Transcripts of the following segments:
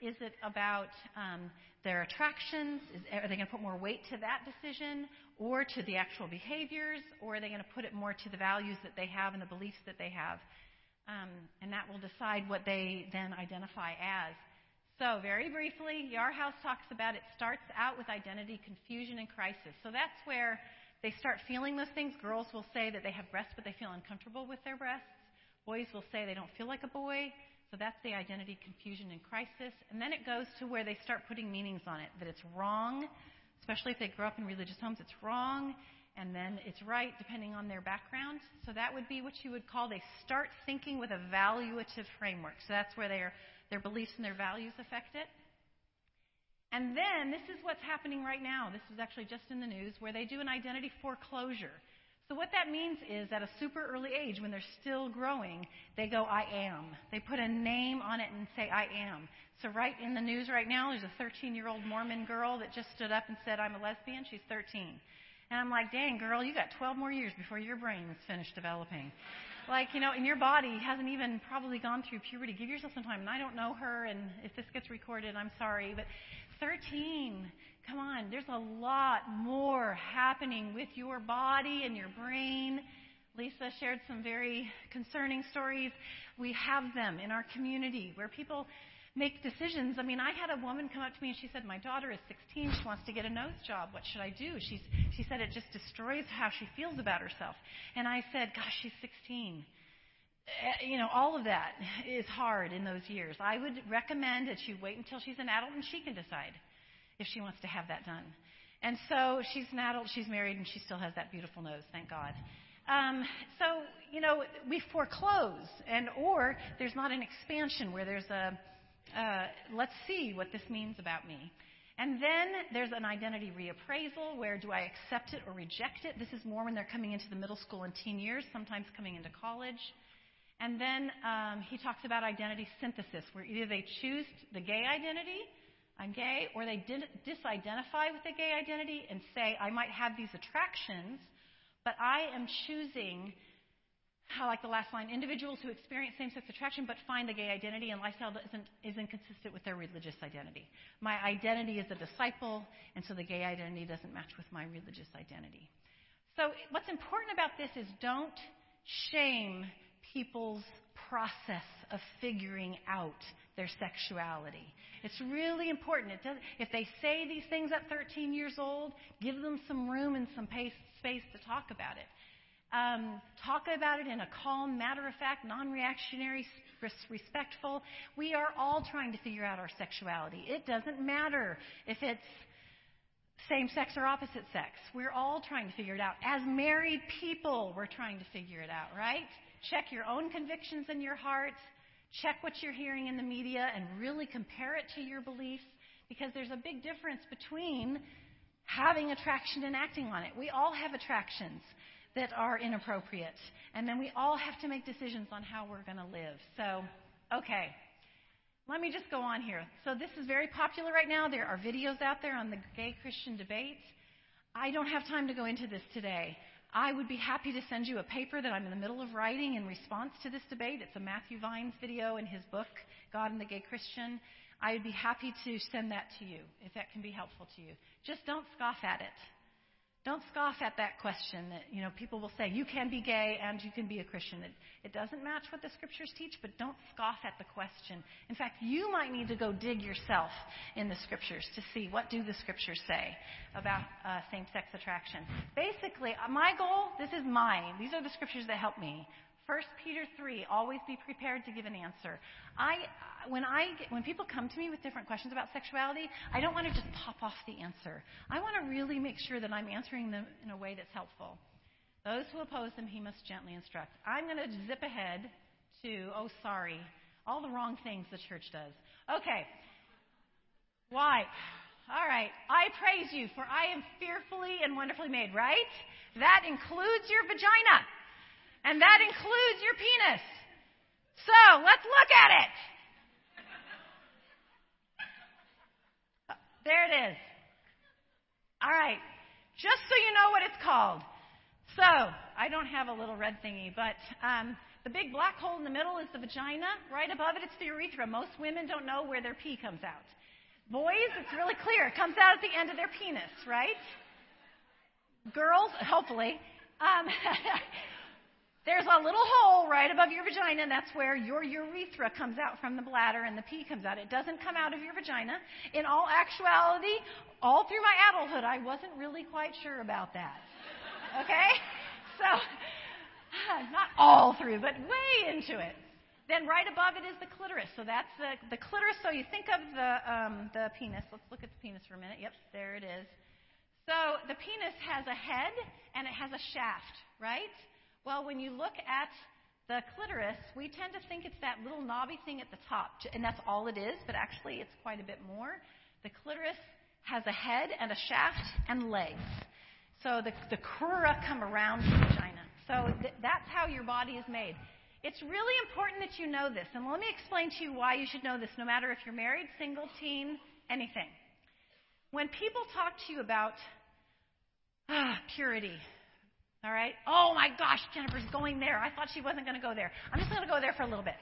Is it about um, their attractions? Is, are they going to put more weight to that decision or to the actual behaviors? Or are they going to put it more to the values that they have and the beliefs that they have? Um, and that will decide what they then identify as. So, very briefly, Yarhouse talks about it starts out with identity confusion and crisis. So that's where they start feeling those things. Girls will say that they have breasts, but they feel uncomfortable with their breasts. Boys will say they don't feel like a boy. So that's the identity confusion and crisis. And then it goes to where they start putting meanings on it that it's wrong, especially if they grow up in religious homes, it's wrong, and then it's right depending on their background. So that would be what you would call they start thinking with a valuative framework. So that's where their, their beliefs and their values affect it. And then this is what's happening right now. This is actually just in the news where they do an identity foreclosure. So, what that means is at a super early age, when they're still growing, they go, I am. They put a name on it and say, I am. So, right in the news right now, there's a 13 year old Mormon girl that just stood up and said, I'm a lesbian. She's 13. And I'm like, dang, girl, you got 12 more years before your brain is finished developing. Like, you know, and your body hasn't even probably gone through puberty. Give yourself some time. And I don't know her, and if this gets recorded, I'm sorry. But 13. Come on, there's a lot more happening with your body and your brain. Lisa shared some very concerning stories. We have them in our community where people make decisions. I mean, I had a woman come up to me and she said, My daughter is 16. She wants to get a nose job. What should I do? She's, she said it just destroys how she feels about herself. And I said, Gosh, she's 16 eh, you know, all of that is hard in those years. I would recommend that you wait until she's an adult and she can decide if she wants to have that done. And so she's an adult, she's married, and she still has that beautiful nose, thank God. Um, so, you know, we foreclose, and or there's not an expansion where there's a, uh, let's see what this means about me. And then there's an identity reappraisal where do I accept it or reject it? This is more when they're coming into the middle school and teen years, sometimes coming into college. And then um, he talks about identity synthesis, where either they choose the gay identity I'm gay, or they disidentify with the gay identity and say, I might have these attractions, but I am choosing, I like the last line, individuals who experience same sex attraction but find the gay identity and lifestyle isn't, is with their religious identity. My identity is a disciple, and so the gay identity doesn't match with my religious identity. So, what's important about this is don't shame people's process of figuring out their sexuality. It's really important. It does, if they say these things at 13 years old, give them some room and some pace, space to talk about it. Um, talk about it in a calm, matter of fact, non reactionary, respectful. We are all trying to figure out our sexuality. It doesn't matter if it's same sex or opposite sex. We're all trying to figure it out. As married people, we're trying to figure it out, right? Check your own convictions in your heart. Check what you're hearing in the media and really compare it to your beliefs because there's a big difference between having attraction and acting on it. We all have attractions that are inappropriate, and then we all have to make decisions on how we're going to live. So, okay. Let me just go on here. So, this is very popular right now. There are videos out there on the gay Christian debate. I don't have time to go into this today. I would be happy to send you a paper that I'm in the middle of writing in response to this debate. It's a Matthew Vines video in his book, God and the Gay Christian. I would be happy to send that to you if that can be helpful to you. Just don't scoff at it. Don't scoff at that question that, you know, people will say, you can be gay and you can be a Christian. It, it doesn't match what the scriptures teach, but don't scoff at the question. In fact, you might need to go dig yourself in the scriptures to see what do the scriptures say about uh, same-sex attraction. Basically, uh, my goal, this is mine. These are the scriptures that help me. 1 Peter 3, always be prepared to give an answer. I, when, I, when people come to me with different questions about sexuality, I don't want to just pop off the answer. I want to really make sure that I'm answering them in a way that's helpful. Those who oppose him, he must gently instruct. I'm going to zip ahead to, oh, sorry, all the wrong things the church does. Okay. Why? All right. I praise you, for I am fearfully and wonderfully made, right? That includes your vagina. And that includes your penis. So let's look at it. There it is. All right. Just so you know what it's called. So, I don't have a little red thingy, but um, The big black hole in the middle is the vagina. Right above it, it's the urethra. Most women don't know where their pee comes out. Boys, it's really clear. It comes out at the end of their penis, right? Girls, hopefully. Um, there's a little hole right above your vagina, and that's where your urethra comes out from the bladder and the pee comes out. It doesn't come out of your vagina. In all actuality, all through my adulthood, I wasn't really quite sure about that. Okay? So, not all through, but way into it. Then right above it is the clitoris. So that's the, the clitoris. So you think of the, um, the penis. Let's look at the penis for a minute. Yep, there it is. So the penis has a head and it has a shaft, right? Well, when you look at the clitoris, we tend to think it's that little knobby thing at the top, and that's all it is, but actually it's quite a bit more. The clitoris has a head and a shaft and legs. So the, the crura come around the vagina. So th- that's how your body is made. It's really important that you know this. And let me explain to you why you should know this, no matter if you're married, single, teen, anything. When people talk to you about ah, purity, all right? Oh my gosh, Jennifer's going there. I thought she wasn't going to go there. I'm just going to go there for a little bit.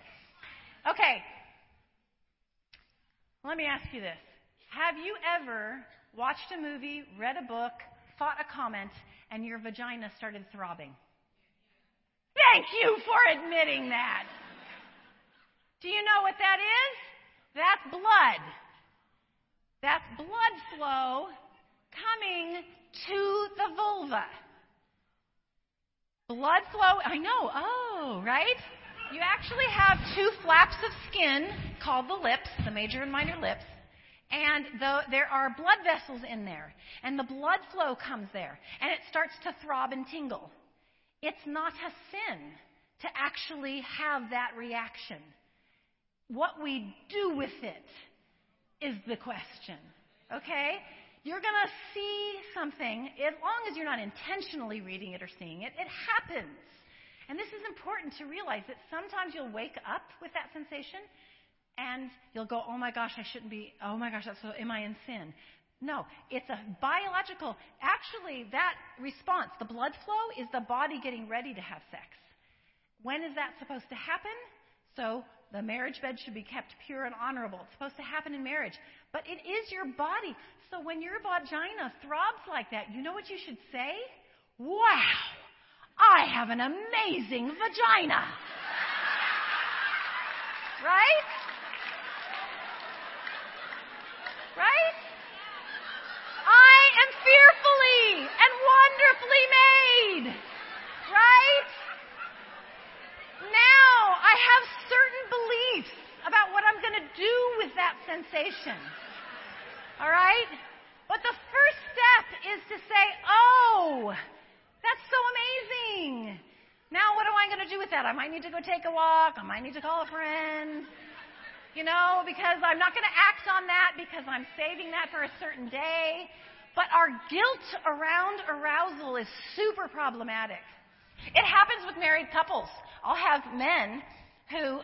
Okay. Let me ask you this. Have you ever watched a movie, read a book, thought a comment, and your vagina started throbbing? Thank you for admitting that. Do you know what that is? That's blood. That's blood flow coming to the vulva. Blood flow, I know, oh, right? You actually have two flaps of skin called the lips, the major and minor lips, and the, there are blood vessels in there. And the blood flow comes there, and it starts to throb and tingle. It's not a sin to actually have that reaction. What we do with it is the question. Okay? You're going to see something, as long as you're not intentionally reading it or seeing it, it happens. And this is important to realize that sometimes you'll wake up with that sensation and you'll go, oh my gosh, I shouldn't be, oh my gosh, that's so, am I in sin? No, it's a biological, actually, that response, the blood flow, is the body getting ready to have sex. When is that supposed to happen? So the marriage bed should be kept pure and honorable. It's supposed to happen in marriage. But it is your body. So when your vagina throbs like that, you know what you should say? Wow, I have an amazing vagina. Right? Right? I am fearfully and wonderfully made. Right? Now I have certain beliefs about what I'm going to do with that sensation. All right? But the first step is to say, oh, that's so amazing. Now what am I going to do with that? I might need to go take a walk. I might need to call a friend. You know, because I'm not going to act on that because I'm saving that for a certain day. But our guilt around arousal is super problematic. It happens with married couples. I'll have men who,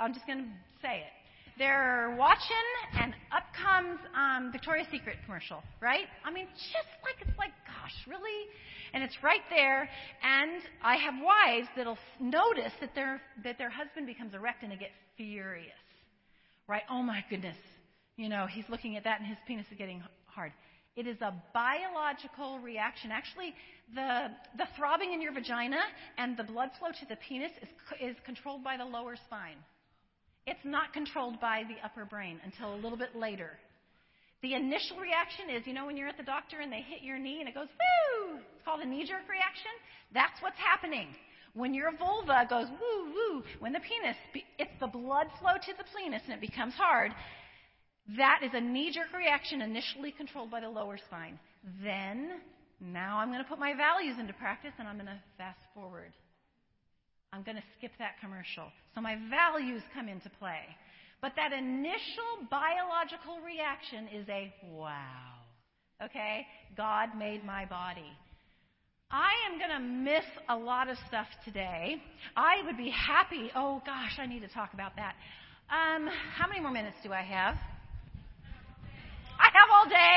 I'm just going to say it. They're watching, and up comes um, Victoria's Secret commercial, right? I mean, just like it's like, gosh, really? And it's right there. And I have wives that'll notice that their that their husband becomes erect and they get furious, right? Oh my goodness, you know, he's looking at that and his penis is getting hard. It is a biological reaction. Actually, the, the throbbing in your vagina and the blood flow to the penis is, is controlled by the lower spine. It's not controlled by the upper brain until a little bit later. The initial reaction is, you know, when you're at the doctor and they hit your knee and it goes, woo! It's called a knee jerk reaction. That's what's happening. When your vulva goes, woo, woo, when the penis, it's the blood flow to the penis and it becomes hard, that is a knee jerk reaction initially controlled by the lower spine. Then, now I'm going to put my values into practice and I'm going to fast forward. I'm going to skip that commercial. So my values come into play. But that initial biological reaction is a wow. Okay? God made my body. I am going to miss a lot of stuff today. I would be happy. Oh gosh, I need to talk about that. Um, how many more minutes do I have? I have all day.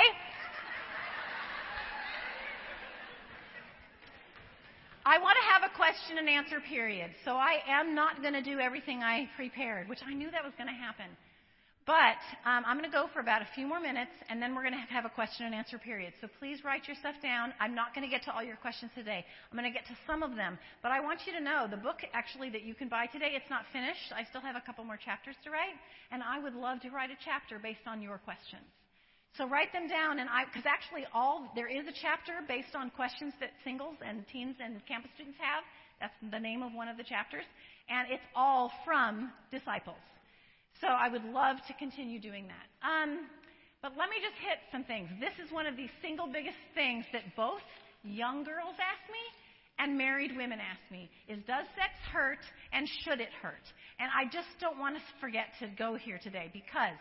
I want to have a question and answer period. So I am not going to do everything I prepared, which I knew that was going to happen. But um, I'm going to go for about a few more minutes, and then we're going to have a question and answer period. So please write your stuff down. I'm not going to get to all your questions today. I'm going to get to some of them. But I want you to know the book actually that you can buy today, it's not finished. I still have a couple more chapters to write, and I would love to write a chapter based on your questions. So write them down, and I because actually all there is a chapter based on questions that singles and teens and campus students have. That's the name of one of the chapters, and it's all from disciples. So I would love to continue doing that. Um, but let me just hit some things. This is one of the single biggest things that both young girls ask me and married women ask me is does sex hurt and should it hurt? And I just don't want to forget to go here today because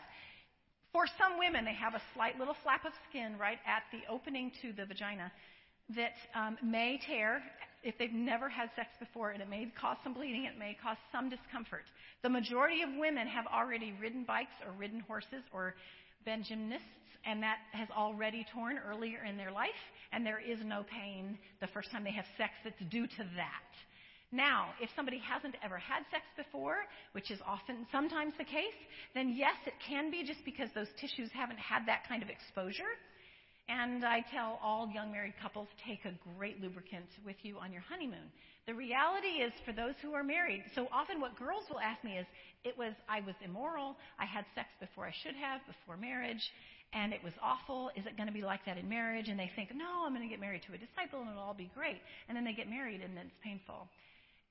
for some women they have a slight little flap of skin right at the opening to the vagina that um, may tear if they've never had sex before, and it may cause some bleeding, it may cause some discomfort. The majority of women have already ridden bikes or ridden horses or been gymnasts, and that has already torn earlier in their life, and there is no pain the first time they have sex that's due to that. Now, if somebody hasn't ever had sex before, which is often sometimes the case, then yes, it can be just because those tissues haven't had that kind of exposure. And I tell all young married couples take a great lubricant with you on your honeymoon. The reality is for those who are married, so often what girls will ask me is, it was, I was immoral, I had sex before I should have, before marriage, and it was awful. Is it going to be like that in marriage? And they think, no, I'm going to get married to a disciple and it'll all be great. And then they get married and then it's painful.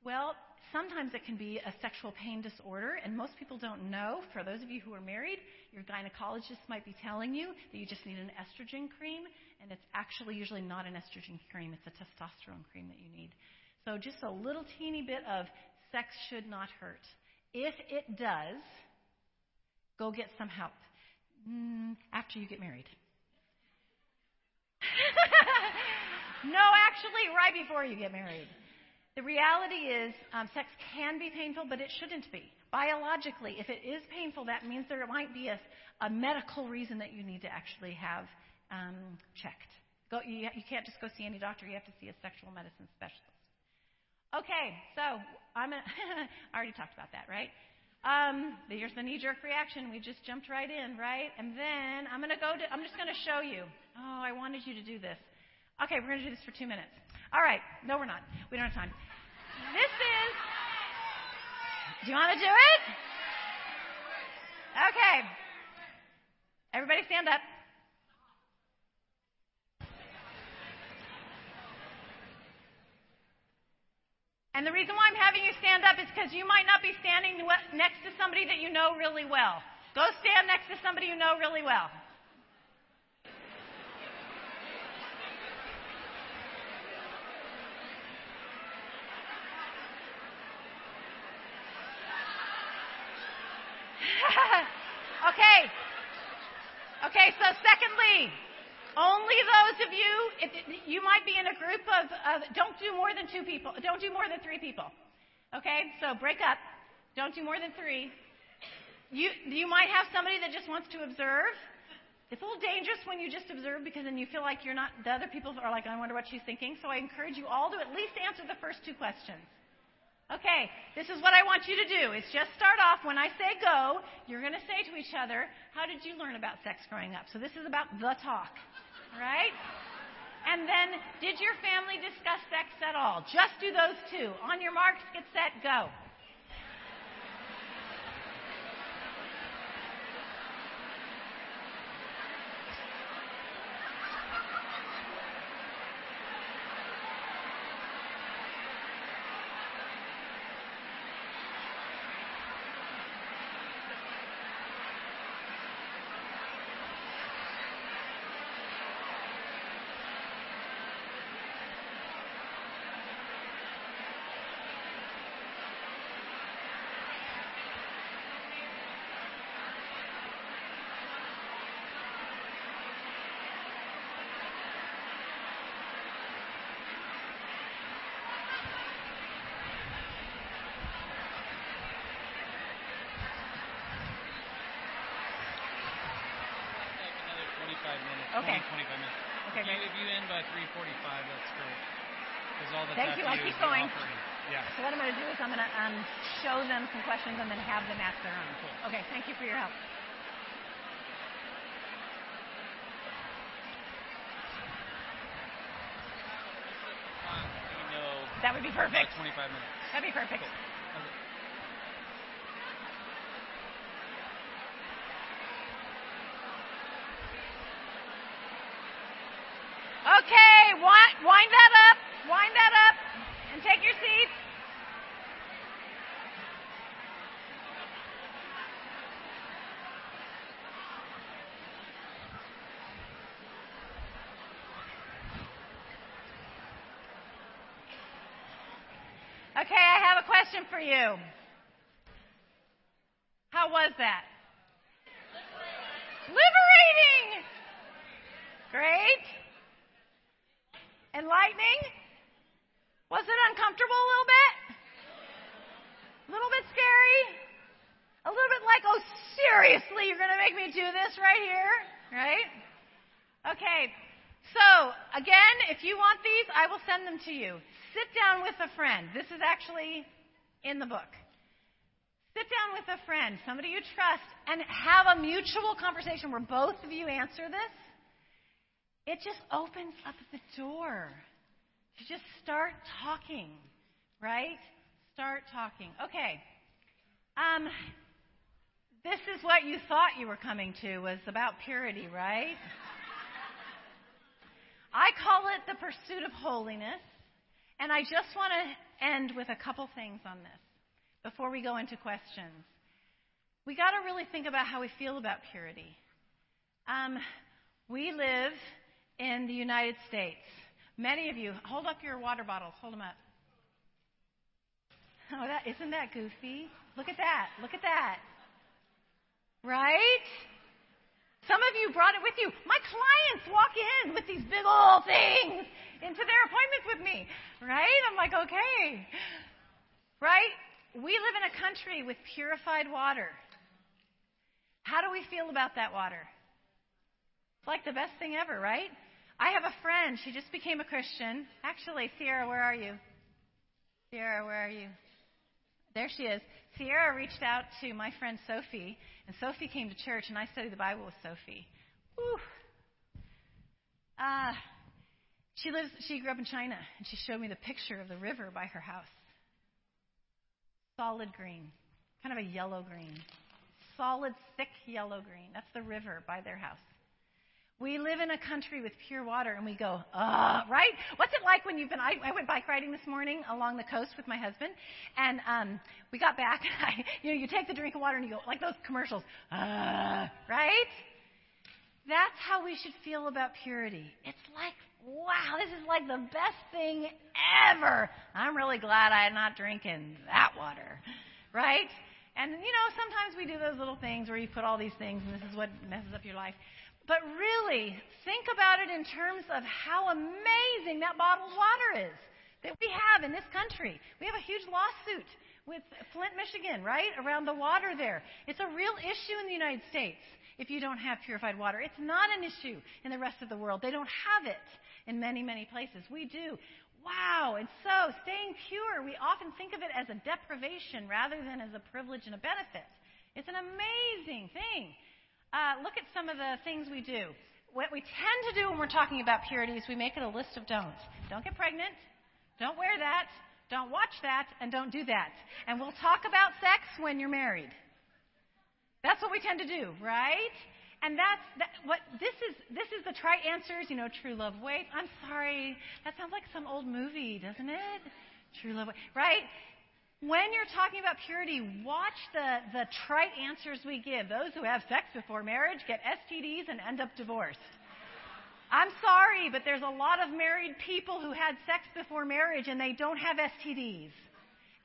Well, sometimes it can be a sexual pain disorder, and most people don't know. For those of you who are married, your gynecologist might be telling you that you just need an estrogen cream, and it's actually usually not an estrogen cream, it's a testosterone cream that you need. So just a little teeny bit of sex should not hurt. If it does, go get some help mm, after you get married. no, actually, right before you get married. The reality is, um, sex can be painful, but it shouldn't be. Biologically, if it is painful, that means there might be a, a medical reason that you need to actually have um, checked. Go, you, you can't just go see any doctor, you have to see a sexual medicine specialist. Okay, so I'm a, I already talked about that, right? Um, here's the knee-jerk reaction. We just jumped right in, right? And then I'm going to go to, I'm just going to show you. Oh, I wanted you to do this. Okay, we're going to do this for two minutes. All right. No, we're not. We don't have time. This is. Do you want to do it? Okay. Everybody stand up. And the reason why I'm having you stand up is because you might not be standing next to somebody that you know really well. Go stand next to somebody you know really well. okay. Okay, so secondly, only those of you, if, you might be in a group of, don't do more than two people, don't do more than three people. Okay, so break up. Don't do more than three. You, you might have somebody that just wants to observe. It's a little dangerous when you just observe because then you feel like you're not, the other people are like, I wonder what she's thinking. So I encourage you all to at least answer the first two questions. Okay, this is what I want you to do. Is just start off when I say go, you're going to say to each other, "How did you learn about sex growing up?" So this is about the talk. Right? And then, did your family discuss sex at all? Just do those two. On your marks, get set, go. minutes. Okay. 25 minutes. Okay, if, you, if you end by 3:45, that's great. Because all that's Thank you. I is keep going. offering. Yeah. So what I'm going to do is I'm going to um, show them some questions and then have them ask their own. Okay, thank you for your help. That would be perfect. about 25 minutes. That'd be perfect. Okay. Okay, wind, wind that up. Wind that up. And take your seats. Okay, I have a question for you. How was that? Liberating! Great. Enlightening? Was it uncomfortable a little bit? A little bit scary? A little bit like, oh, seriously, you're going to make me do this right here? Right? Okay. So, again, if you want these, I will send them to you. Sit down with a friend. This is actually in the book. Sit down with a friend, somebody you trust, and have a mutual conversation where both of you answer this. It just opens up the door to just start talking, right? Start talking. Okay. Um, this is what you thought you were coming to was about purity, right? I call it the pursuit of holiness, and I just want to end with a couple things on this before we go into questions. We got to really think about how we feel about purity. Um, we live in the United States. Many of you, hold up your water bottles. Hold them up. Oh, that isn't that goofy? Look at that. Look at that. Right? Some of you brought it with you. My clients walk in with these big old things into their appointments with me. Right? I'm like, okay. Right? We live in a country with purified water. How do we feel about that water? It's like the best thing ever, right? I have a friend. She just became a Christian. Actually, Sierra, where are you? Sierra, where are you? There she is. Sierra reached out to my friend Sophie, and Sophie came to church, and I studied the Bible with Sophie. Whew. Uh, she lives. She grew up in China, and she showed me the picture of the river by her house. Solid green, kind of a yellow green, solid, thick yellow green. That's the river by their house. We live in a country with pure water, and we go, ah, right? What's it like when you've been? I, I went bike riding this morning along the coast with my husband, and um, we got back. I, you know, you take the drink of water and you go like those commercials, ah, right? That's how we should feel about purity. It's like, wow, this is like the best thing ever. I'm really glad I'm not drinking that water, right? And you know, sometimes we do those little things where you put all these things, and this is what messes up your life. But really, think about it in terms of how amazing that bottled water is that we have in this country. We have a huge lawsuit with Flint, Michigan, right? Around the water there. It's a real issue in the United States if you don't have purified water. It's not an issue in the rest of the world. They don't have it in many, many places. We do. Wow. And so, staying pure, we often think of it as a deprivation rather than as a privilege and a benefit. It's an amazing thing. Uh, look at some of the things we do. What we tend to do when we're talking about purity is we make it a list of don'ts. Don't get pregnant. Don't wear that. Don't watch that. And don't do that. And we'll talk about sex when you're married. That's what we tend to do, right? And that's that, what this is. This is the try answers. You know, true love waits. I'm sorry, that sounds like some old movie, doesn't it? True love, right? When you're talking about purity, watch the, the trite answers we give. Those who have sex before marriage get STDs and end up divorced. I'm sorry, but there's a lot of married people who had sex before marriage and they don't have STDs.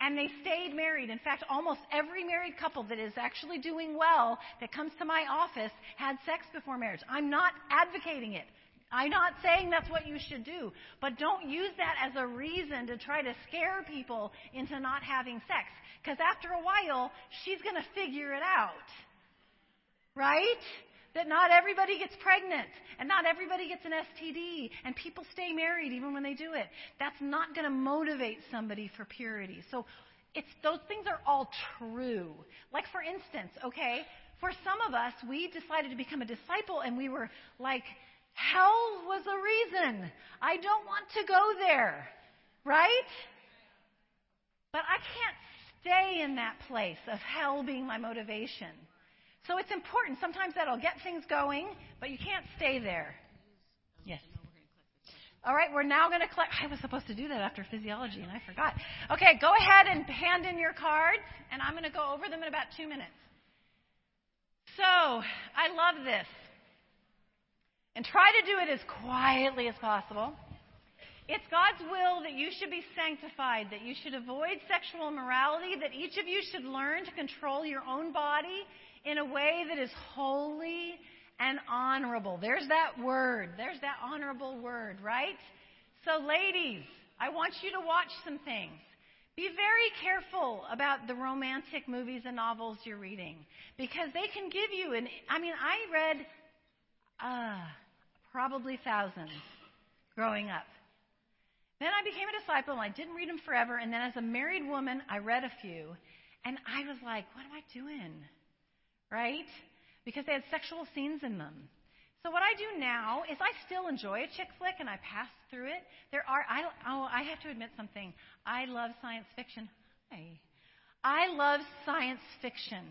And they stayed married. In fact, almost every married couple that is actually doing well that comes to my office had sex before marriage. I'm not advocating it. I'm not saying that's what you should do, but don't use that as a reason to try to scare people into not having sex. Because after a while, she's going to figure it out. Right? that not everybody gets pregnant and not everybody gets an STD and people stay married even when they do it. That's not going to motivate somebody for purity. So it's those things are all true. Like for instance, okay, for some of us, we decided to become a disciple and we were like, hell was a reason. I don't want to go there. Right? But I can't stay in that place of hell being my motivation. So it's important. Sometimes that'll get things going, but you can't stay there. Yes. All right, we're now going to collect. I was supposed to do that after physiology, and I forgot. Okay, go ahead and hand in your cards, and I'm going to go over them in about two minutes. So, I love this. And try to do it as quietly as possible. It's God's will that you should be sanctified, that you should avoid sexual immorality, that each of you should learn to control your own body in a way that is holy and honorable. There's that word. There's that honorable word, right? So, ladies, I want you to watch some things. Be very careful about the romantic movies and novels you're reading because they can give you an. I mean, I read uh, probably thousands growing up. Then I became a disciple and I didn't read them forever. And then as a married woman, I read a few. And I was like, what am I doing? right? Because they had sexual scenes in them. So what I do now is I still enjoy a chick flick and I pass through it. There are I oh I have to admit something. I love science fiction. Hey, I love science fiction,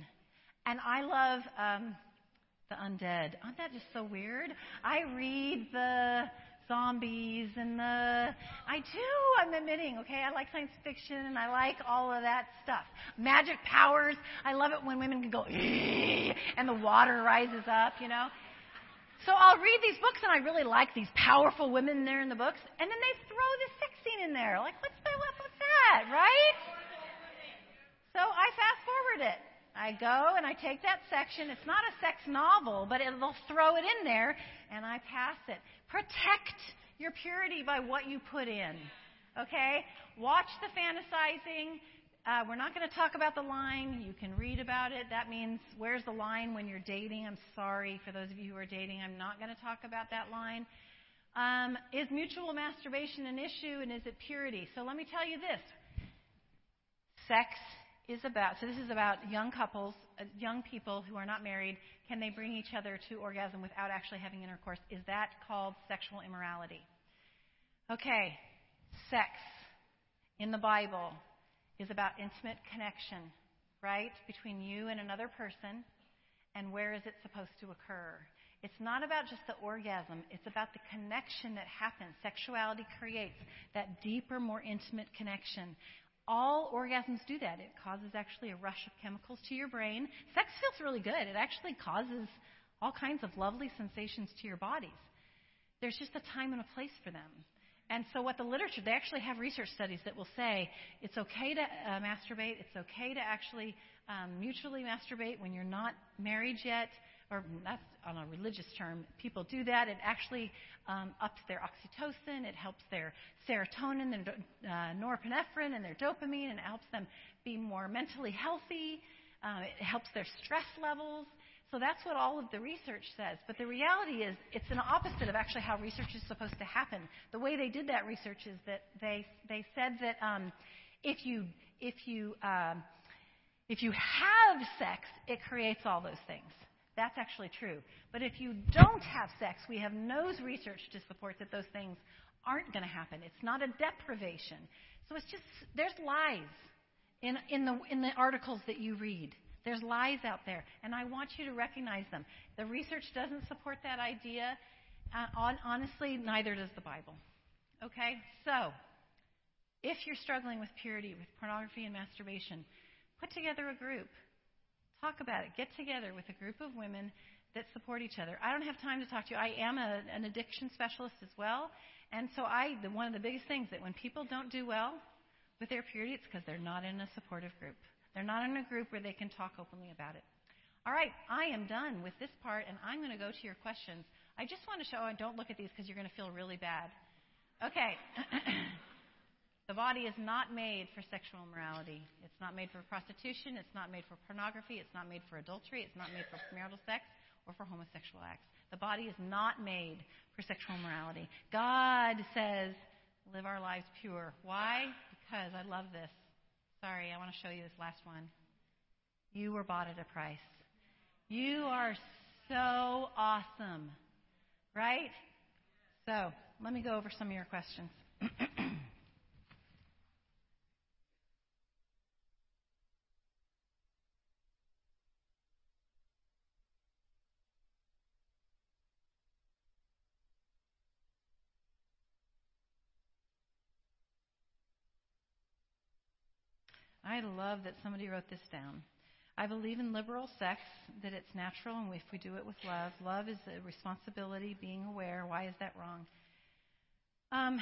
and I love um, the undead. Aren't that just so weird? I read the zombies and the. I do. I'm admitting. Okay, I like science fiction and I like all of that stuff. Magic powers. I love it when women can go and the water rises up. You know. So I'll read these books and I really like these powerful women there in the books, and then they throw this sex scene in there. Like, what's the with that, right? So I fast forward it. I go and I take that section. It's not a sex novel, but it'll throw it in there, and I pass it. Protect your purity by what you put in. Okay? Watch the fantasizing. Uh, we're not going to talk about the line. You can read about it. That means where's the line when you're dating? I'm sorry for those of you who are dating. I'm not going to talk about that line. Um, is mutual masturbation an issue and is it purity? So let me tell you this sex is about, so this is about young couples, uh, young people who are not married. Can they bring each other to orgasm without actually having intercourse? Is that called sexual immorality? Okay, sex in the Bible is about intimate connection, right, between you and another person, and where is it supposed to occur? It's not about just the orgasm, it's about the connection that happens. Sexuality creates that deeper, more intimate connection all orgasms do that. It causes actually a rush of chemicals to your brain. Sex feels really good. It actually causes all kinds of lovely sensations to your bodies. There's just a time and a place for them. And so, what the literature, they actually have research studies that will say it's okay to uh, masturbate, it's okay to actually um, mutually masturbate when you're not married yet or that's on a religious term, people do that. It actually um, ups their oxytocin, it helps their serotonin, their uh, norepinephrine, and their dopamine, and it helps them be more mentally healthy. Uh, it helps their stress levels. So that's what all of the research says. But the reality is, it's an opposite of actually how research is supposed to happen. The way they did that research is that they they said that um, if you if you um, if you have sex, it creates all those things. That's actually true. But if you don't have sex, we have no research to support that those things aren't going to happen. It's not a deprivation. So it's just, there's lies in, in, the, in the articles that you read. There's lies out there, and I want you to recognize them. The research doesn't support that idea. Uh, on, honestly, neither does the Bible. Okay? So, if you're struggling with purity, with pornography and masturbation, put together a group. Talk about it. Get together with a group of women that support each other. I don't have time to talk to you. I am a, an addiction specialist as well. And so I, the, one of the biggest things that when people don't do well with their purity, it's because they're not in a supportive group. They're not in a group where they can talk openly about it. All right, I am done with this part, and I'm going to go to your questions. I just want to show, and don't look at these because you're going to feel really bad. Okay. The body is not made for sexual immorality. It's not made for prostitution. It's not made for pornography. It's not made for adultery. It's not made for marital sex or for homosexual acts. The body is not made for sexual immorality. God says, live our lives pure. Why? Because I love this. Sorry, I want to show you this last one. You were bought at a price. You are so awesome. Right? So, let me go over some of your questions. I love that somebody wrote this down. I believe in liberal sex, that it's natural, and if we do it with love, love is a responsibility, being aware. Why is that wrong? Um,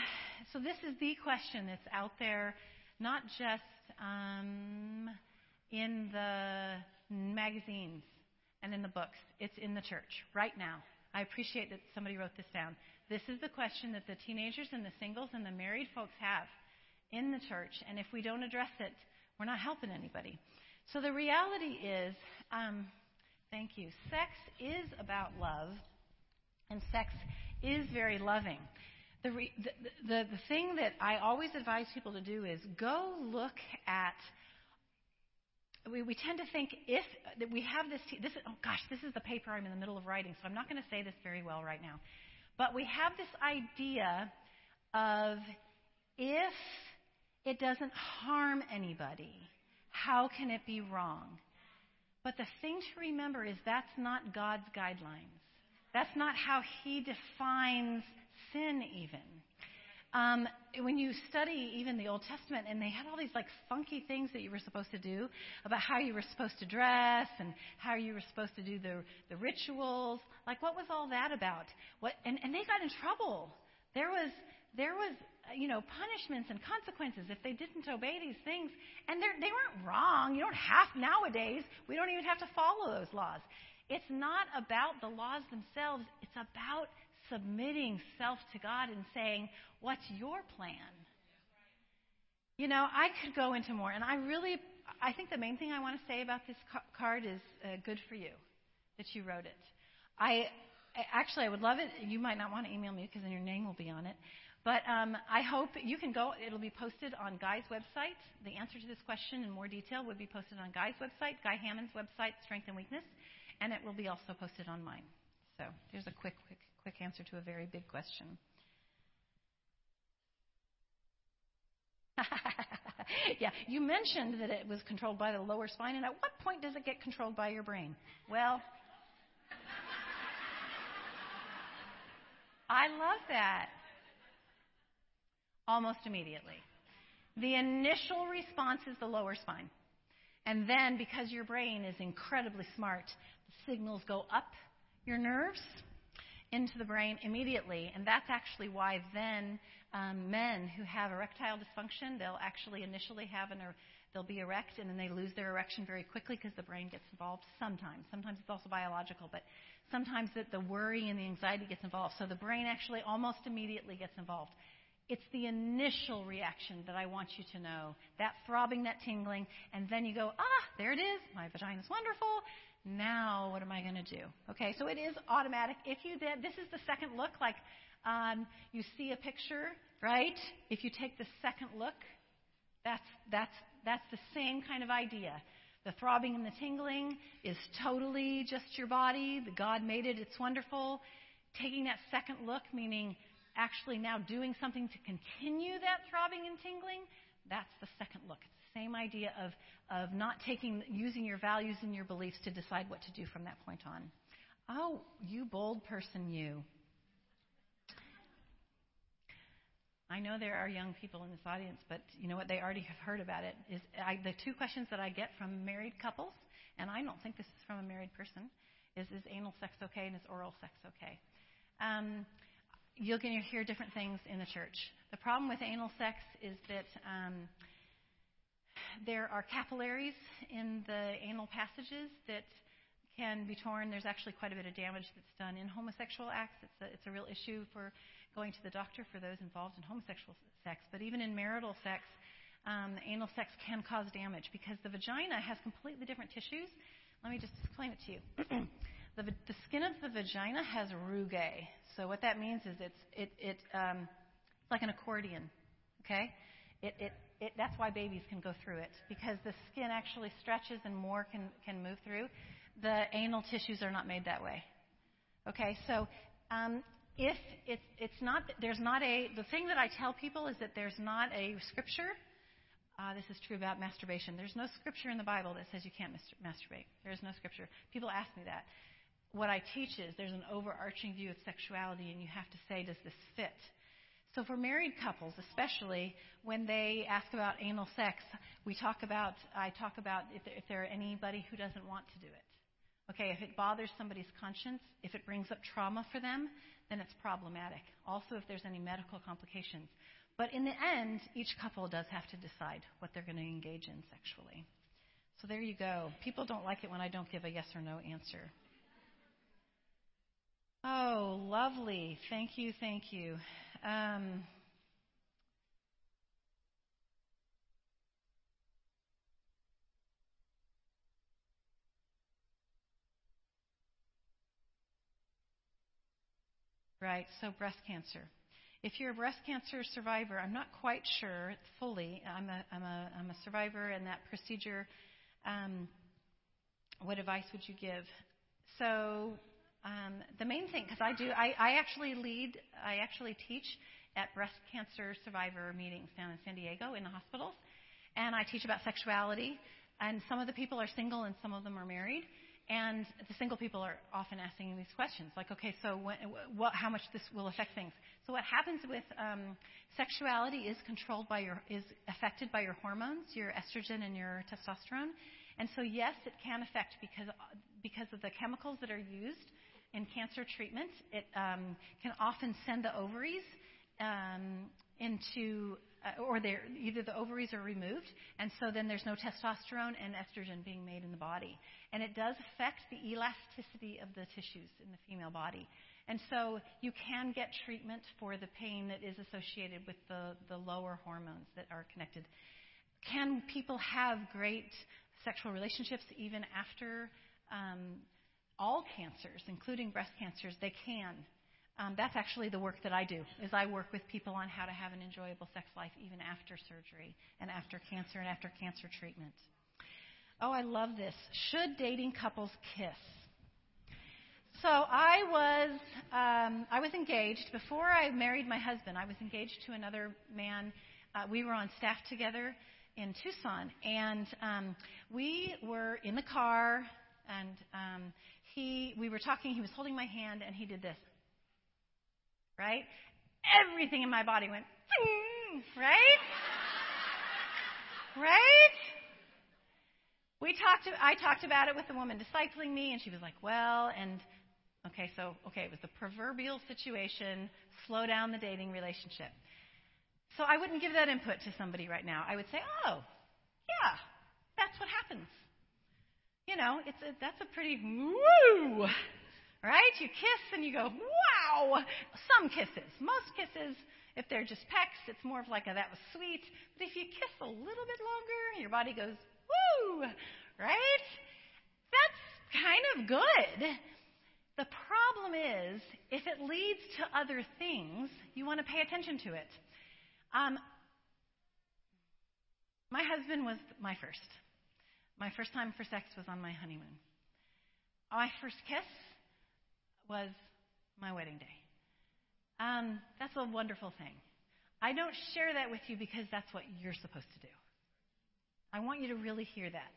so, this is the question that's out there, not just um, in the magazines and in the books, it's in the church right now. I appreciate that somebody wrote this down. This is the question that the teenagers and the singles and the married folks have in the church, and if we don't address it, we're not helping anybody. So the reality is, um, thank you, sex is about love, and sex is very loving. The, re, the, the, the thing that I always advise people to do is go look at. We, we tend to think if that we have this, this. Oh gosh, this is the paper I'm in the middle of writing, so I'm not going to say this very well right now. But we have this idea of if it doesn't harm anybody. How can it be wrong? But the thing to remember is that's not God's guidelines. That's not how He defines sin, even. Um, when you study even the Old Testament, and they had all these like funky things that you were supposed to do about how you were supposed to dress and how you were supposed to do the the rituals. Like, what was all that about? What? And, and they got in trouble. There was there was you know, punishments and consequences if they didn't obey these things. And they weren't wrong. You don't have, nowadays, we don't even have to follow those laws. It's not about the laws themselves, it's about submitting self to God and saying, What's your plan? You know, I could go into more, and I really, I think the main thing I want to say about this card is uh, good for you that you wrote it. I actually, I would love it. You might not want to email me because then your name will be on it. But um, I hope you can go. It'll be posted on Guy's website. The answer to this question in more detail would be posted on Guy's website, Guy Hammond's website, Strength in Weakness, and it will be also posted on mine. So there's a quick, quick, quick answer to a very big question. yeah, you mentioned that it was controlled by the lower spine, and at what point does it get controlled by your brain? Well, I love that almost immediately. The initial response is the lower spine. And then, because your brain is incredibly smart, the signals go up your nerves into the brain immediately. And that's actually why then um, men who have erectile dysfunction, they'll actually initially have an, they'll be erect and then they lose their erection very quickly because the brain gets involved sometimes. Sometimes it's also biological, but sometimes the, the worry and the anxiety gets involved. So the brain actually almost immediately gets involved. It's the initial reaction that I want you to know. That throbbing, that tingling, and then you go, ah, there it is. My vagina is wonderful. Now, what am I going to do? Okay, so it is automatic. If you did, this is the second look. Like um, you see a picture, right? If you take the second look, that's that's that's the same kind of idea. The throbbing and the tingling is totally just your body. The God made it. It's wonderful. Taking that second look, meaning actually now doing something to continue that throbbing and tingling, that's the second look. It's the same idea of, of not taking, using your values and your beliefs to decide what to do from that point on. Oh, you bold person, you. I know there are young people in this audience, but you know what? They already have heard about it. Is I, the two questions that I get from married couples, and I don't think this is from a married person, is is anal sex okay and is oral sex okay? Um, you're going to hear different things in the church. The problem with anal sex is that um, there are capillaries in the anal passages that can be torn. There's actually quite a bit of damage that's done in homosexual acts. It's a, it's a real issue for going to the doctor for those involved in homosexual sex. But even in marital sex, um, anal sex can cause damage because the vagina has completely different tissues. Let me just explain it to you. The, the skin of the vagina has rugae. So what that means is it's it it um, it's like an accordion. Okay, it it it, that's why babies can go through it because the skin actually stretches and more can, can move through. The anal tissues are not made that way. Okay, so um, if it's, it's not, there's not a, the thing that I tell people is that there's not a scripture. Uh, this is true about masturbation. There's no scripture in the Bible that says you can't masturbate. There is no scripture. People ask me that. What I teach is there's an overarching view of sexuality, and you have to say, does this fit? So for married couples, especially when they ask about anal sex, we talk about I talk about if there, if there are anybody who doesn't want to do it. Okay, if it bothers somebody's conscience, if it brings up trauma for them, then it's problematic. Also, if there's any medical complications. But in the end, each couple does have to decide what they're going to engage in sexually. So there you go. People don't like it when I don't give a yes or no answer. Oh, lovely. Thank you, thank you. Um, right, so breast cancer. If you're a breast cancer survivor, I'm not quite sure fully. I'm a, I'm a, I'm a survivor in that procedure. Um, what advice would you give? So um, the main thing, because I do, I, I actually lead, I actually teach at breast cancer survivor meetings down in San Diego in the hospitals, and I teach about sexuality. And some of the people are single, and some of them are married. And the single people are often asking these questions, like, okay, so when, what, how much this will affect things. So what happens with um, sexuality is controlled by your, is affected by your hormones, your estrogen and your testosterone. And so yes, it can affect because because of the chemicals that are used in cancer treatment, it um, can often send the ovaries um, into, uh, or either the ovaries are removed, and so then there's no testosterone and estrogen being made in the body. And it does affect the elasticity of the tissues in the female body. And so you can get treatment for the pain that is associated with the, the lower hormones that are connected. Can people have great sexual relationships even after um, all cancers, including breast cancers, they can. Um, that's actually the work that I do. Is I work with people on how to have an enjoyable sex life even after surgery and after cancer and after cancer treatment. Oh, I love this. Should dating couples kiss? So I was um, I was engaged before I married my husband. I was engaged to another man. Uh, we were on staff together in Tucson, and um, we were in the car, and um, he, we were talking, he was holding my hand, and he did this. Right? Everything in my body went, right? right? We talked, I talked about it with the woman discipling me, and she was like, well, and okay, so, okay, it was the proverbial situation, slow down the dating relationship. So I wouldn't give that input to somebody right now. I would say, oh, yeah, that's what happens. You know, it's a, that's a pretty woo, right? You kiss and you go, wow. Some kisses, most kisses, if they're just pecks, it's more of like a that was sweet. But if you kiss a little bit longer, your body goes, woo, right? That's kind of good. The problem is, if it leads to other things, you want to pay attention to it. Um, my husband was my first. My first time for sex was on my honeymoon. My first kiss was my wedding day. Um, that's a wonderful thing. I don't share that with you because that's what you're supposed to do. I want you to really hear that.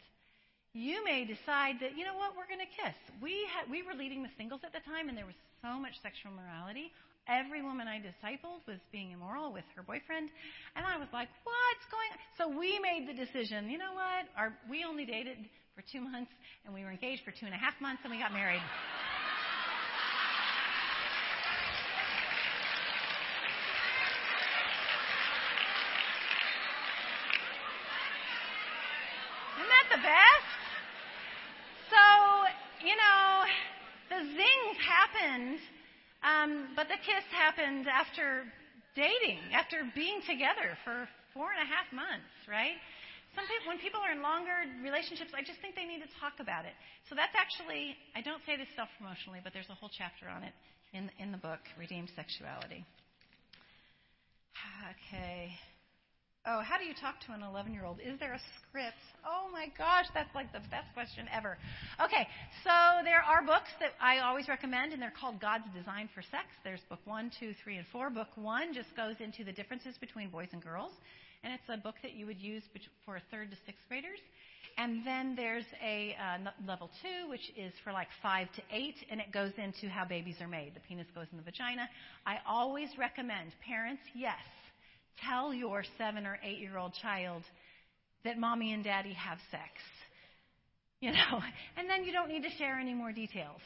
You may decide that, you know what, we're going to kiss. We, had, we were leading the singles at the time, and there was so much sexual morality. Every woman I discipled was being immoral with her boyfriend. And I was like, what's going on? So we made the decision, you know what? Our, we only dated for two months, and we were engaged for two and a half months, and we got married. Isn't that the best? So, you know, the zings happened um, but the kiss happened after dating, after being together for four and a half months, right? some people, when people are in longer relationships, I just think they need to talk about it. So that's actually, I don't say this self promotionally, but there's a whole chapter on it in, in the book, Redeemed Sexuality. Okay. Oh, how do you talk to an 11 year old? Is there a script? Oh my gosh, that's like the best question ever. Okay, so there are books that I always recommend, and they're called God's Design for Sex. There's book one, two, three, and four. Book one just goes into the differences between boys and girls, and it's a book that you would use for third to sixth graders. And then there's a uh, level two, which is for like five to eight, and it goes into how babies are made. The penis goes in the vagina. I always recommend parents, yes, tell your seven or eight year old child that mommy and daddy have sex. You know, and then you don't need to share any more details.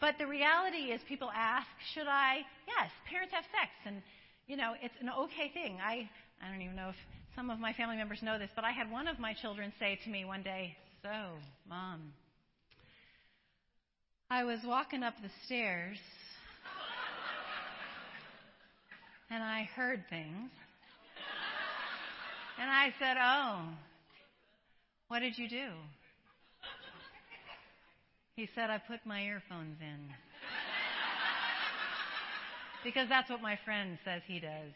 But the reality is, people ask, should I? Yes, parents have sex, and you know, it's an okay thing. I I don't even know if some of my family members know this, but I had one of my children say to me one day, "So, mom, I was walking up the stairs." and I heard things. And I said, Oh, what did you do? He said, I put my earphones in. because that's what my friend says he does.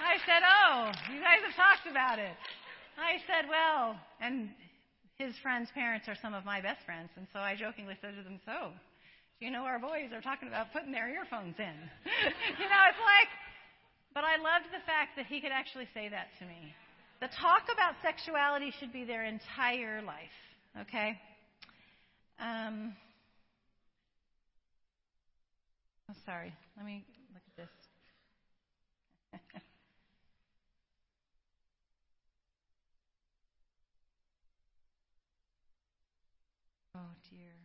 I said, Oh, you guys have talked about it. I said, Well, and his friend's parents are some of my best friends, and so I jokingly said to them, So, you know, our boys are talking about putting their earphones in. you know, it's like, but I loved the fact that he could actually say that to me. The talk about sexuality should be their entire life, okay? Um, oh, sorry. Let me look at this. oh, dear.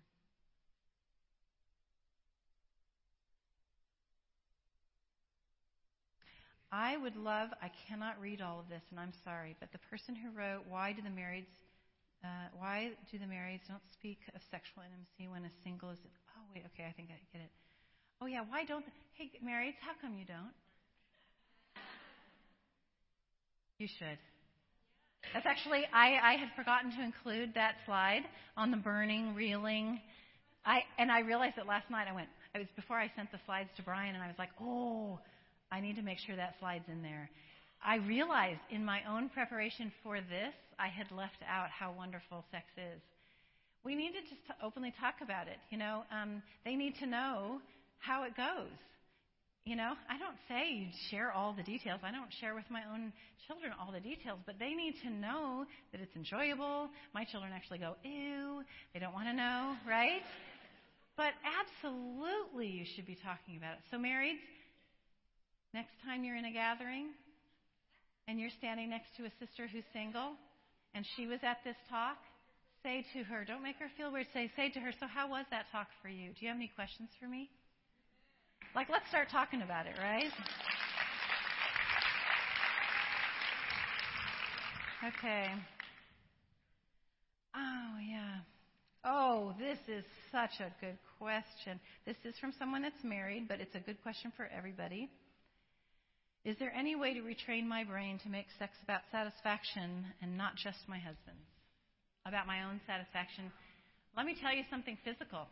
I would love, I cannot read all of this, and I'm sorry, but the person who wrote, Why do the marrieds, uh, why do the marrieds don't speak of sexual intimacy when a single is, oh, wait, okay, I think I get it. Oh, yeah, why don't, hey, marrieds, how come you don't? You should. That's actually, I, I had forgotten to include that slide on the burning, reeling. I, and I realized it last night. I went, it was before I sent the slides to Brian, and I was like, oh, I need to make sure that slide's in there. I realized in my own preparation for this, I had left out how wonderful sex is. We need to just openly talk about it. You know, um, they need to know how it goes. You know, I don't say you share all the details. I don't share with my own children all the details, but they need to know that it's enjoyable. My children actually go, ew. They don't want to know, right? But absolutely, you should be talking about it. So, marrieds, Next time you're in a gathering and you're standing next to a sister who's single and she was at this talk, say to her, don't make her feel weird, say, say to her, so how was that talk for you? Do you have any questions for me? Like, let's start talking about it, right? Okay. Oh, yeah. Oh, this is such a good question. This is from someone that's married, but it's a good question for everybody. Is there any way to retrain my brain to make sex about satisfaction and not just my husband's? About my own satisfaction? Let me tell you something physical.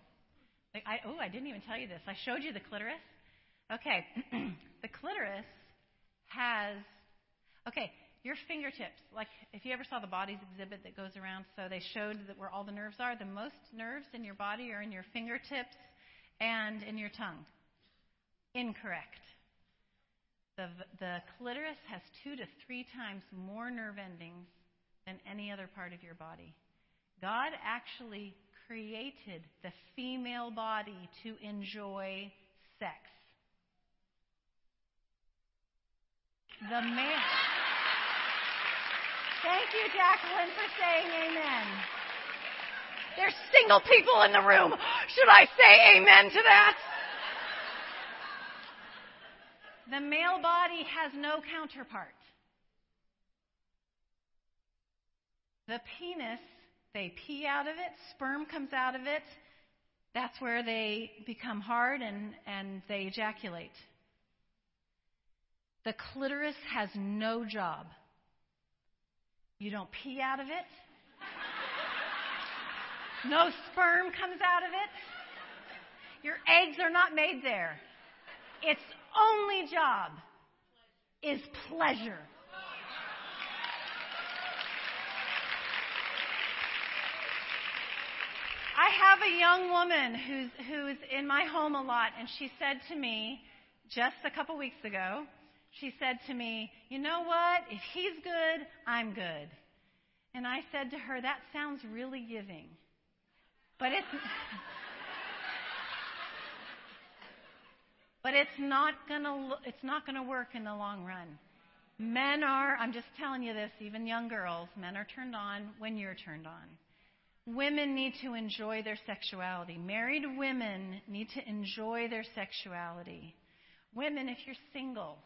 Like I, oh, I didn't even tell you this. I showed you the clitoris. Okay, the clitoris has, okay, your fingertips. Like if you ever saw the bodies exhibit that goes around, so they showed that where all the nerves are. The most nerves in your body are in your fingertips and in your tongue. Incorrect. The, the clitoris has two to three times more nerve endings than any other part of your body. God actually created the female body to enjoy sex. The man. Thank you, Jacqueline, for saying amen. There's single people in the room. Should I say amen to that? The male body has no counterpart. The penis, they pee out of it, sperm comes out of it. That's where they become hard and, and they ejaculate. The clitoris has no job You don't pee out of it. No sperm comes out of it. Your eggs are not made there. Its only job is pleasure. I have a young woman who's, who's in my home a lot, and she said to me just a couple weeks ago, she said to me, You know what? If he's good, I'm good. And I said to her, That sounds really giving. But it's. but it's not gonna it's not gonna work in the long run. Men are I'm just telling you this, even young girls, men are turned on when you're turned on. Women need to enjoy their sexuality. Married women need to enjoy their sexuality. Women, if you're single,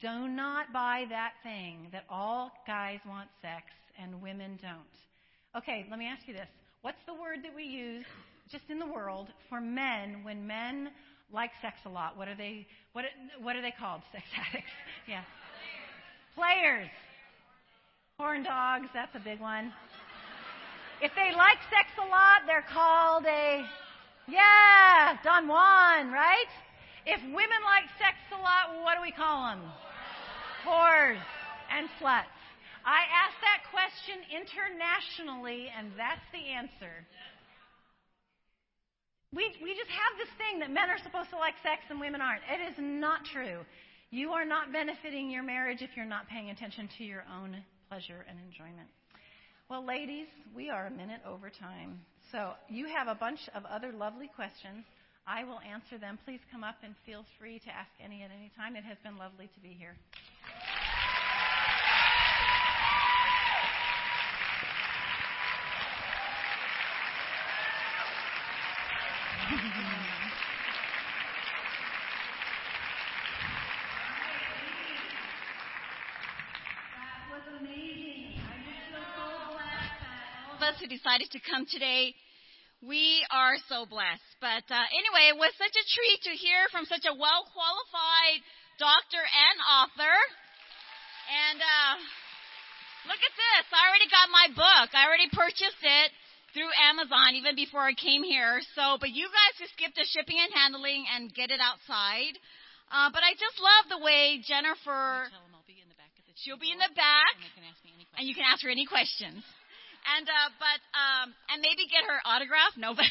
do not buy that thing that all guys want sex and women don't. Okay, let me ask you this. What's the word that we use just in the world for men when men like sex a lot? What are they what what are they called? Sex addicts. Yeah. Players. Horn dogs, that's a big one. If they like sex a lot, they're called a yeah, Don Juan, right? If women like sex a lot, what do we call them? Whores and sluts. I asked that question internationally, and that's the answer. We, we just have this thing that men are supposed to like sex and women aren't. It is not true. You are not benefiting your marriage if you're not paying attention to your own pleasure and enjoyment. Well, ladies, we are a minute over time. So you have a bunch of other lovely questions. I will answer them. Please come up and feel free to ask any at any time. It has been lovely to be here. Who decided to come today. We are so blessed. But uh, anyway, it was such a treat to hear from such a well qualified doctor and author. And uh, look at this. I already got my book. I already purchased it through Amazon even before I came here. So, but you guys just skip the shipping and handling and get it outside. Uh, but I just love the way Jennifer. She'll be in the back, and you can ask her any questions and uh, but um, and maybe get her autograph. No, but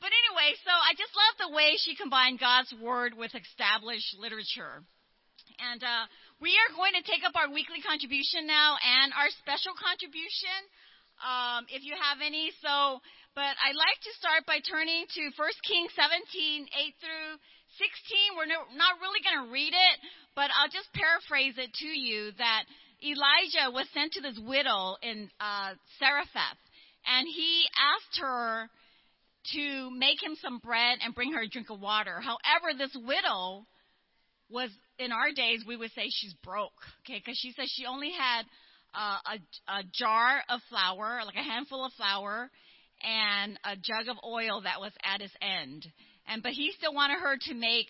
but anyway, so I just love the way she combined God's word with established literature, and uh, we are going to take up our weekly contribution now and our special contribution, um, if you have any. So, but I'd like to start by turning to 1 Kings 17, 8 through 16. We're no, not really going to read it, but I'll just paraphrase it to you that Elijah was sent to this widow in uh, Zarephath, and he asked her to make him some bread and bring her a drink of water. However, this widow was, in our days, we would say she's broke, okay, because she said she only had uh, a, a jar of flour, like a handful of flour, and a jug of oil that was at his end. And but he still wanted her to make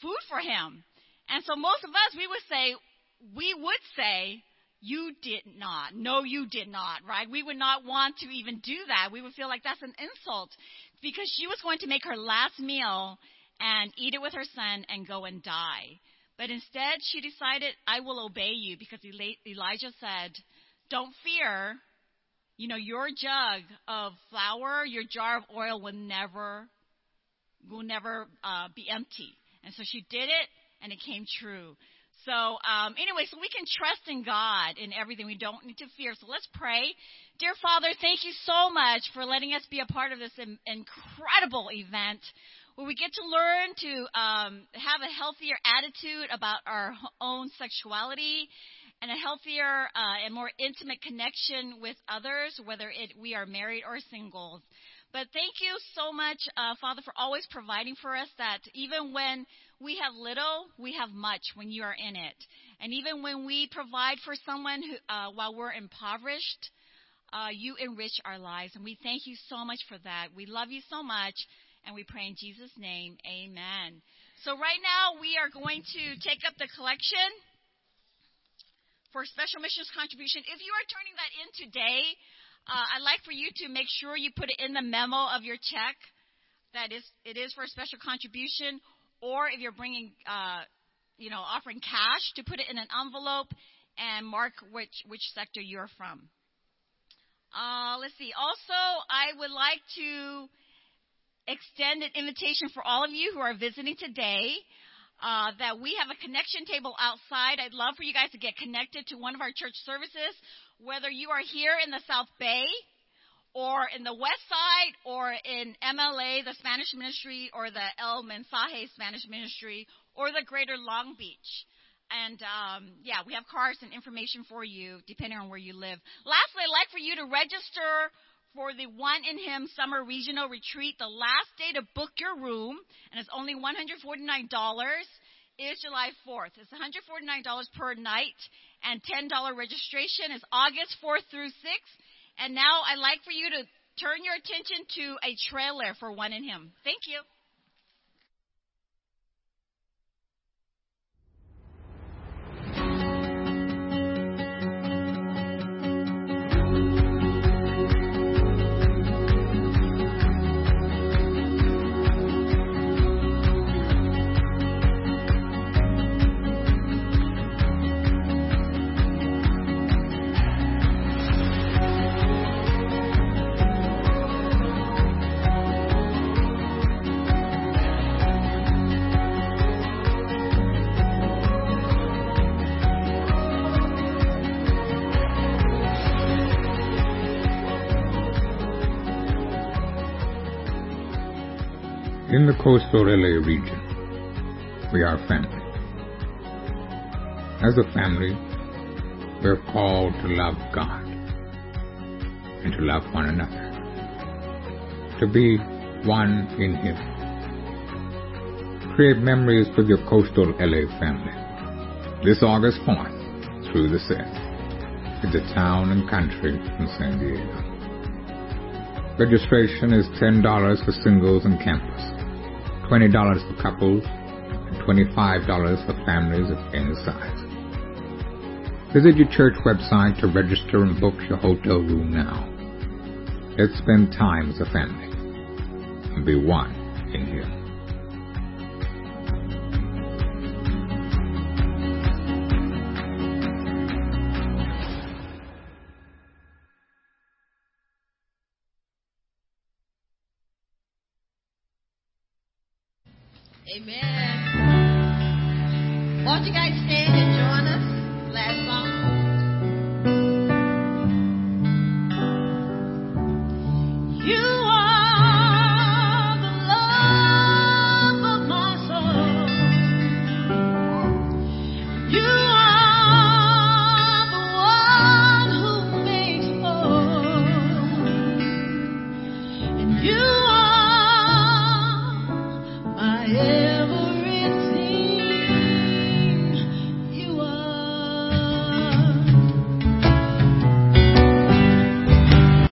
food for him. And so most of us, we would say, we would say, you did not. No, you did not, right? We would not want to even do that. We would feel like that's an insult because she was going to make her last meal and eat it with her son and go and die. But instead, she decided, I will obey you because Elijah said, Don't fear. You know, your jug of flour, your jar of oil will never, will never uh, be empty. And so she did it, and it came true. So, um, anyway, so we can trust in God in everything. We don't need to fear. So let's pray. Dear Father, thank you so much for letting us be a part of this incredible event where we get to learn to um, have a healthier attitude about our own sexuality and a healthier uh, and more intimate connection with others, whether it, we are married or single. But thank you so much, uh, Father, for always providing for us that even when we have little, we have much when you are in it. And even when we provide for someone who, uh, while we're impoverished, uh, you enrich our lives. And we thank you so much for that. We love you so much. And we pray in Jesus' name, amen. So right now we are going to take up the collection. for special missions contribution. If you are turning that in today, uh, I'd like for you to make sure you put it in the memo of your check that is it is for a special contribution, or if you're bringing, uh, you know, offering cash, to put it in an envelope and mark which which sector you're from. Uh, let's see. Also, I would like to extend an invitation for all of you who are visiting today. Uh, that we have a connection table outside. I'd love for you guys to get connected to one of our church services, whether you are here in the South Bay, or in the West Side, or in MLA, the Spanish Ministry, or the El Mensaje Spanish Ministry, or the Greater Long Beach. And um, yeah, we have cards and information for you depending on where you live. Lastly, I'd like for you to register for the One in Him Summer Regional Retreat. The last day to book your room, and it's only $149, is July 4th. It's $149 per night, and $10 registration is August 4th through 6th. And now I'd like for you to turn your attention to a trailer for One in Him. Thank you. The coastal LA region, we are family. As a family, we are called to love God and to love one another, to be one in Him. Create memories with your coastal LA family. This August 4th through the 6th in the town and country in San Diego. Registration is $10 for singles and campers, $20 for couples, and $25 for families of any size. Visit your church website to register and book your hotel room now. Let's spend time as a family and be one in Him.